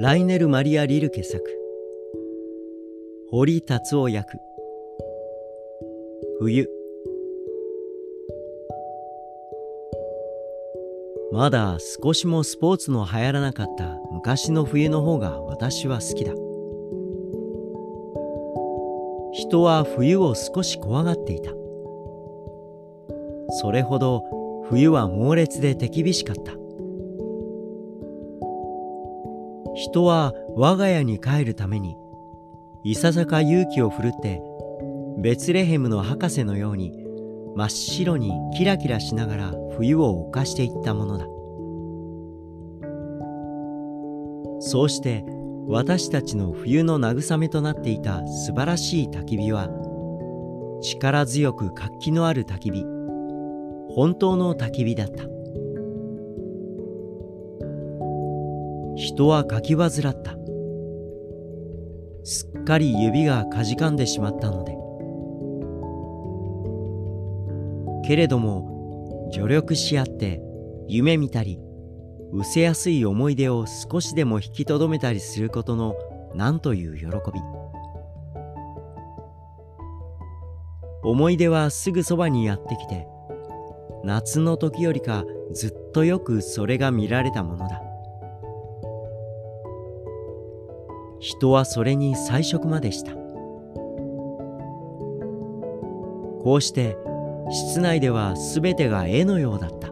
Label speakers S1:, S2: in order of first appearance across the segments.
S1: ライネル・マリア・リルケ作。堀達夫役冬。まだ少しもスポーツの流行らなかった昔の冬の方が私は好きだ。人は冬を少し怖がっていた。それほど冬は猛烈で手厳しかった。人は我が家に帰るためにいささか勇気を振るってベツレヘムの博士のように真っ白にキラキラしながら冬を犯していったものだ。そうして私たちの冬の慰めとなっていた素晴らしい焚き火は力強く活気のある焚き火本当の焚き火だった。人はかき患った。すっかり指がかじかんでしまったので。けれども助力し合って夢見たり失せやすい思い出を少しでも引きとどめたりすることの何という喜び。思い出はすぐそばにやってきて夏の時よりかずっとよくそれが見られたものだ。人はそれに最色までした。こうして室内では全てが絵のようだった。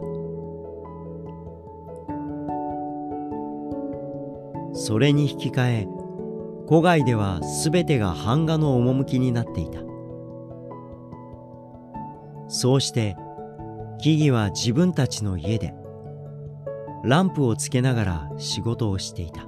S1: それに引き換え戸外では全てが版画の趣になっていた。そうして木々は自分たちの家でランプをつけながら仕事をしていた。